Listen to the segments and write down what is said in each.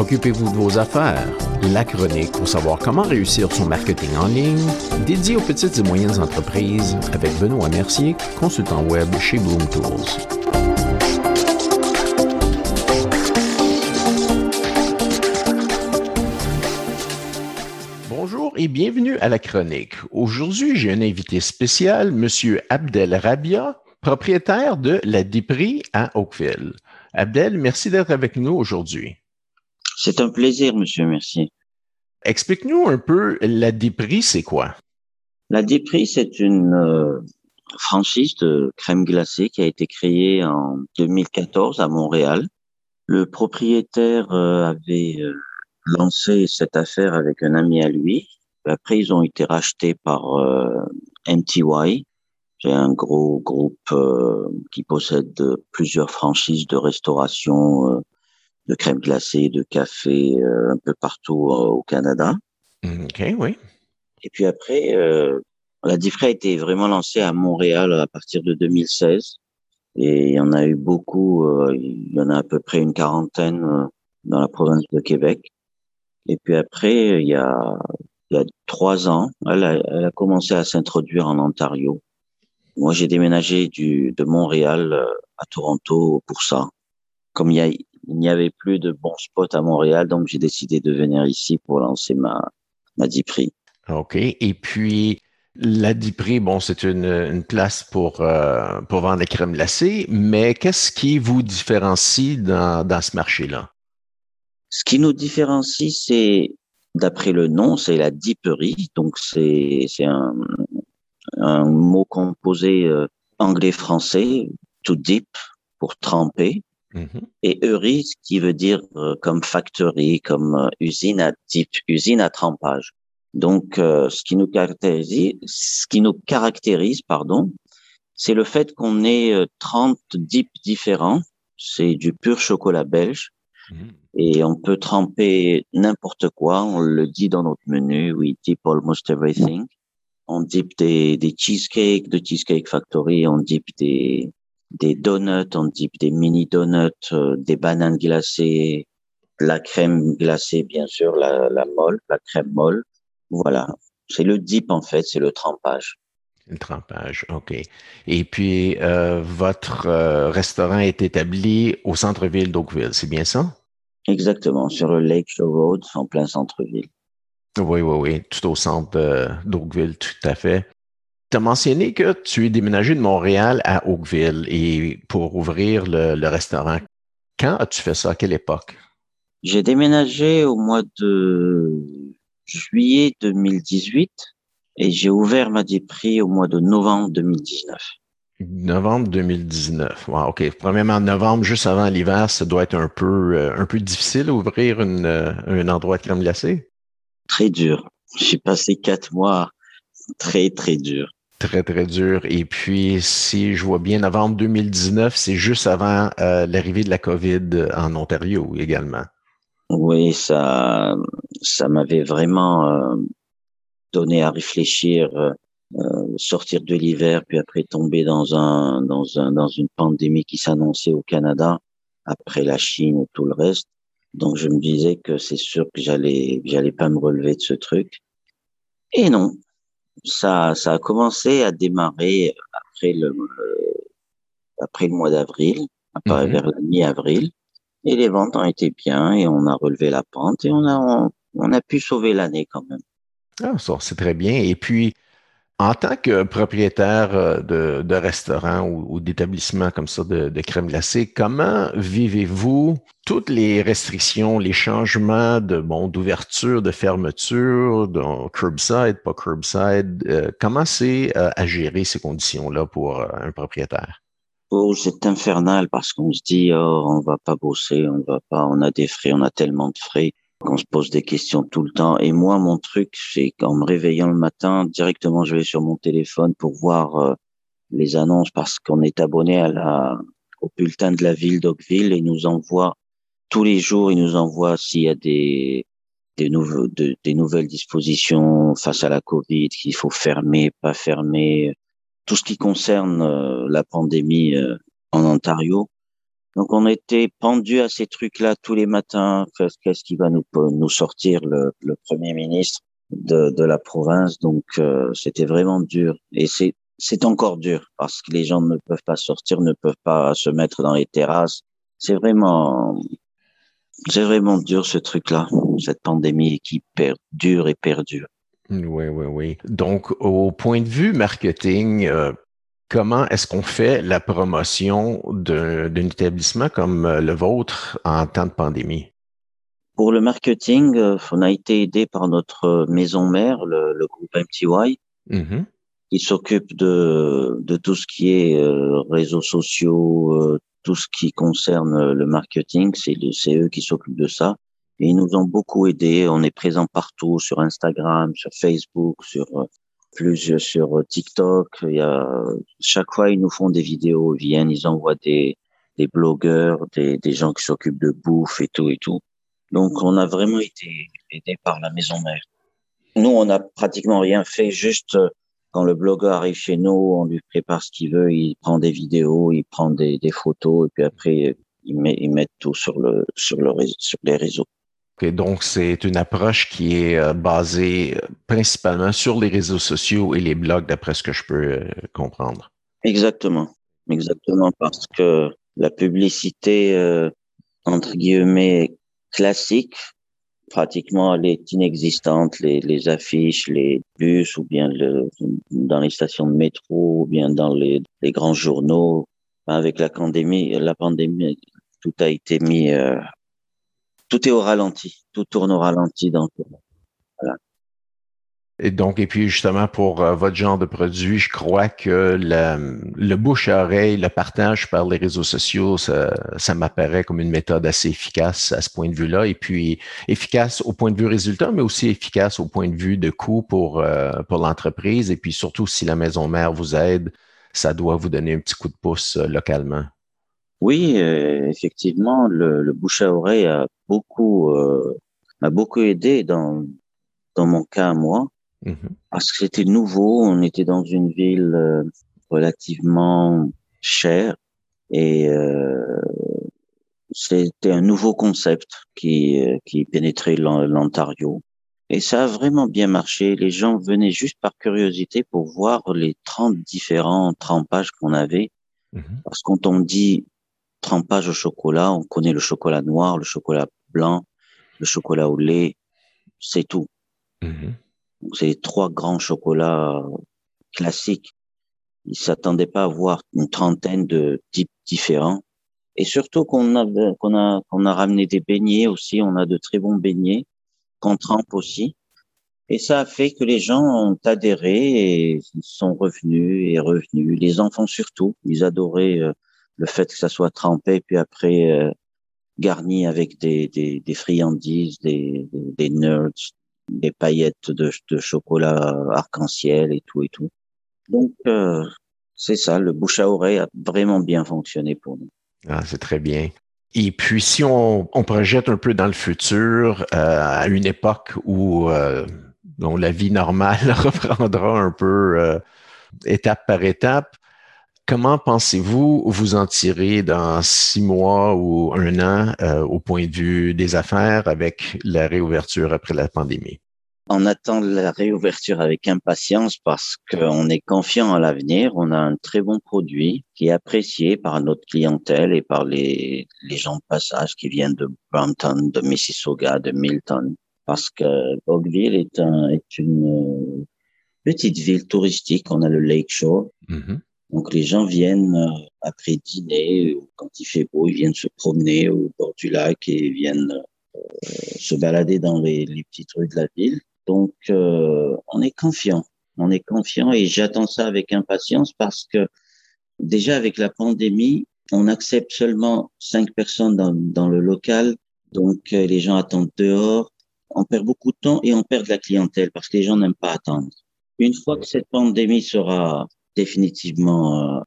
Occupez-vous de vos affaires. La chronique pour savoir comment réussir son marketing en ligne, dédié aux petites et moyennes entreprises avec Benoît Mercier, consultant web chez Bloom Tools. Bonjour et bienvenue à la chronique. Aujourd'hui, j'ai un invité spécial, Monsieur Abdel Rabia, propriétaire de la Dipri à Oakville. Abdel, merci d'être avec nous aujourd'hui. C'est un plaisir, monsieur, merci. Explique-nous un peu, la Dépris, c'est quoi? La Dépris, c'est une euh, franchise de crème glacée qui a été créée en 2014 à Montréal. Le propriétaire euh, avait euh, lancé cette affaire avec un ami à lui. Après, ils ont été rachetés par MTY. C'est un gros groupe qui possède plusieurs franchises de restauration de crème glacée, de café euh, un peu partout euh, au Canada. Mm, OK, oui. Et puis après, euh, la Diffray a été vraiment lancée à Montréal à partir de 2016. Et il y en a eu beaucoup, il y en a à peu près une quarantaine dans la province de Québec. Et puis après, il y a, il y a trois ans, elle a, elle a commencé à s'introduire en Ontario. Moi, j'ai déménagé du, de Montréal à Toronto pour ça. Comme il y a, il n'y avait plus de bons spots à Montréal, donc j'ai décidé de venir ici pour lancer ma, ma Dipri. OK. Et puis, la Dipri, bon, c'est une, une, place pour, euh, pour vendre des crèmes glacées, mais qu'est-ce qui vous différencie dans, dans ce marché-là? Ce qui nous différencie, c'est, d'après le nom, c'est la diperie. Donc, c'est, c'est un, un mot composé euh, anglais-français, to dip, pour tremper. Mm-hmm. Et Euris, qui veut dire euh, comme factory, comme euh, usine à type, usine à trempage. Donc, euh, ce qui nous caractérise, ce qui nous caractérise, pardon, c'est le fait qu'on ait 30 dips différents. C'est du pur chocolat belge. Mm-hmm. Et on peut tremper n'importe quoi. On le dit dans notre menu. We dip almost everything. On dip des, des cheesecakes de Cheesecake Factory. On dip des, des donuts, on dit des mini donuts, euh, des bananes glacées, la crème glacée, bien sûr, la, la molle, la crème molle. Voilà. C'est le dip, en fait, c'est le trempage. Le trempage, OK. Et puis, euh, votre euh, restaurant est établi au centre-ville d'Oakville, c'est bien ça? Exactement, sur le Lake Shore Road, en plein centre-ville. Oui, oui, oui, tout au centre d'Oakville, tout à fait. Tu as mentionné que tu es déménagé de Montréal à Oakville et pour ouvrir le, restaurant. Quand as-tu fait ça? À quelle époque? J'ai déménagé au mois de juillet 2018 et j'ai ouvert ma dépris au mois de novembre 2019. Novembre 2019. Wow, OK. Premièrement, novembre, juste avant l'hiver, ça doit être un peu, euh, un peu difficile d'ouvrir euh, un endroit de crème glacée. Très dur. J'ai passé quatre mois très, très dur. Très, très dur. Et puis, si je vois bien, novembre 2019, c'est juste avant euh, l'arrivée de la COVID en Ontario également. Oui, ça, ça m'avait vraiment euh, donné à réfléchir, euh, sortir de l'hiver, puis après tomber dans un, dans un, dans une pandémie qui s'annonçait au Canada, après la Chine et tout le reste. Donc, je me disais que c'est sûr que j'allais, j'allais pas me relever de ce truc. Et non, ça, ça a commencé à démarrer après le, euh, après le mois d'avril, mhm. vers la mi-avril. Et les ventes ont été bien et on a relevé la pente et on a, on, a pu sauver l'année quand même. Ah, ça, c'est très bien. Et puis, en tant que propriétaire euh, de, de restaurant ou, d'établissement comme ça de, de, crème glacée, comment vivez-vous toutes les restrictions, les changements de bon d'ouverture, de fermeture, de curbside, pas curbside? Euh, comment c'est euh, à gérer ces conditions-là pour un propriétaire? Oh, c'est infernal parce qu'on se dit oh, on va pas bosser, on va pas, on a des frais, on a tellement de frais qu'on se pose des questions tout le temps. Et moi, mon truc, c'est qu'en me réveillant le matin, directement, je vais sur mon téléphone pour voir euh, les annonces parce qu'on est abonné à la, au bulletin de la ville d'Oakville et nous envoie tous les jours, il nous envoie s'il y a des, des, des nouvelles dispositions face à la Covid, qu'il faut fermer, pas fermer, tout ce qui concerne euh, la pandémie euh, en Ontario. Donc on était pendu à ces trucs-là tous les matins. Qu'est-ce qui va nous, nous sortir le, Premier ministre de, la province Donc euh, c'était vraiment dur. Et c'est c'est encore dur parce que les gens ne peuvent pas sortir, ne peuvent pas se mettre dans les terrasses. C'est vraiment c'est vraiment dur ce truc-là, cette pandémie qui perdure et perdure. Oui, oui, oui. Donc, au point de vue marketing, euh, comment est-ce qu'on fait la promotion d'un établissement comme euh, le vôtre en temps de pandémie? Pour le marketing, euh, on a été aidé par notre maison mère, le, groupe MTY, mm-hmm. qui s'occupe de, de tout ce qui est réseaux sociaux, tout ce qui concerne le marketing. C'est eux qui s'occupent de ça. Et ils nous ont beaucoup aidés. On est présent partout sur Instagram, sur Facebook, sur plus sur TikTok. Il y a, chaque fois, ils nous font des vidéos, ils viennent, ils envoient des, des blogueurs, des, des gens qui s'occupent de bouffe et tout et tout. Donc, on a vraiment été aidé par la maison mère. Nous, on n'a pratiquement rien fait, juste quand le blogueur arrive chez nous, on lui prépare ce qu'il veut, il prend des vidéos, il prend des, des photos, et puis après, met, il met tout sur le, sur le, sur les réseaux donc, c'est une approche qui est euh, basée euh, principalement sur les réseaux sociaux et les blogs, d'après ce que je peux euh, comprendre. Exactement. Exactement, parce que la publicité, entre guillemets, classique, pratiquement, elle est inexistante. Les, affiches, les bus, ou bien dans les stations de métro, ou bien dans les, grands journaux. Avec la pandémie, tout a été mis tout est au ralenti, tout tourne au ralenti. Donc, voilà. Et donc, et puis justement, pour euh, votre genre de produit, je crois que le, bouche à oreille, le partage par les réseaux sociaux, ça, m'apparaît comme une méthode assez efficace à ce point de vue-là. Et puis, efficace au point de vue résultat, mais aussi efficace au point de vue de coût pour, euh, pour l'entreprise. Et puis surtout, si la maison mère vous aide, ça doit vous donner un petit coup de pouce euh, localement. Oui, effectivement, le, le, bouche à oreille a beaucoup euh, m'a beaucoup aidé dans dans mon cas moi mm-hmm. parce que c'était nouveau. On était dans une ville euh, relativement chère et euh, c'était un nouveau concept qui euh, qui pénétrait l'Ontario. Et ça a vraiment bien marché. Les gens venaient juste par curiosité pour voir les 30 différents trempages qu'on avait. Mm-hmm. Parce que quand on dit trempage au chocolat, on connaît le chocolat noir, le chocolat blanc, le chocolat au lait, c'est tout. Mm-hmm. C'est trois grands chocolats classiques. Ils s'attendaient pas à voir une trentaine de types différents. Et surtout qu'on a, qu'on a, qu'on a ramené des beignets aussi. On a de très bons beignets qu'on trempe aussi. Et ça a fait que les gens ont adhéré et sont revenus et revenus. Les enfants surtout, ils adoraient euh, le fait que ça soit trempé, puis après euh, garni avec des, des, friandises, des, des, nerds, des paillettes de, chocolat arc-en-ciel et tout et tout. Donc, euh, c'est ça, le bouche à oreille a vraiment bien fonctionné pour nous. Ah, c'est très bien. Et puis, si on, on, projette un peu dans le futur, euh, à une époque où la vie normale reprendra un peu étape par étape, Comment pensez-vous vous en tirer dans six mois ou un an euh, au point de vue des affaires avec la réouverture après la pandémie? On attend la réouverture avec impatience parce qu'on est confiant à l'avenir. On a un très bon produit qui est apprécié par notre clientèle et par les, les gens de passage qui viennent de Brampton, de Mississauga, de Milton. Parce que Oakville est, un, est une petite ville touristique. On a le Lake Shore. Mm-hmm. Donc les gens viennent euh, après dîner, quand il fait beau, ils viennent se promener au bord du lac et viennent euh, se balader dans les, les, petites rues de la ville. Donc euh, on est confiant, on est confiant et j'attends ça avec impatience parce que déjà avec la pandémie, on accepte seulement cinq personnes dans, dans le local, donc les gens attendent dehors. On perd beaucoup de temps et on perd de la clientèle parce que les gens n'aiment pas attendre. Une fois que cette pandémie sera définitivement euh,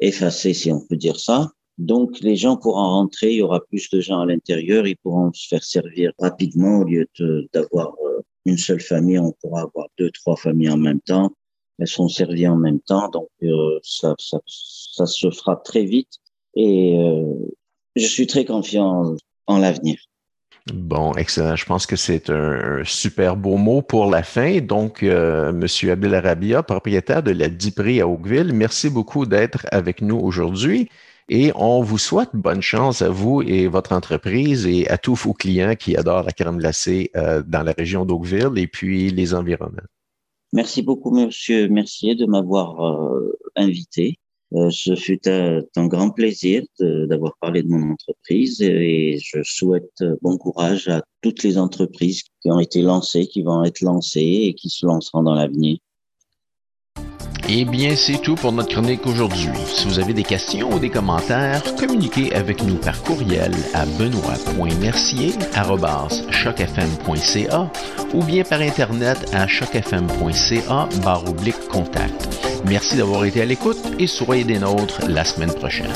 effacé, si on peut dire ça. Donc, les gens pourront rentrer, il y aura plus de gens à l'intérieur, ils pourront se faire servir rapidement au lieu d'avoir euh, une seule famille, on pourra avoir deux, trois familles en même temps. Elles seront servies en même temps, donc euh, ça, ça, ça, se fera très vite. Et Je suis très confiant en l'avenir. Bon, excellent. Je pense que c'est un, super beau mot pour la fin. Donc, euh, Monsieur Abdel Arabia, propriétaire de la Dipré à Oakville, merci beaucoup d'être avec nous aujourd'hui. Et on vous souhaite bonne chance à vous et votre entreprise et à tous vos clients qui adorent la crème glacée euh, dans la région d'Oakville et puis les environnements. Merci beaucoup, Monsieur Mercier, de m'avoir euh, invité. Euh, ce fut un, grand plaisir d'avoir parlé de mon entreprise et je souhaite bon courage à toutes les entreprises qui ont été lancées, qui vont être lancées et qui se lanceront dans l'avenir. Eh bien, c'est tout pour notre chronique aujourd'hui. Si vous avez des questions ou des commentaires, communiquez avec nous par courriel à benoît.mercier.chocfm.ca ou bien par Internet à chocfm.ca barre contact. Merci d'avoir été à l'écoute et soyez des nôtres la semaine prochaine.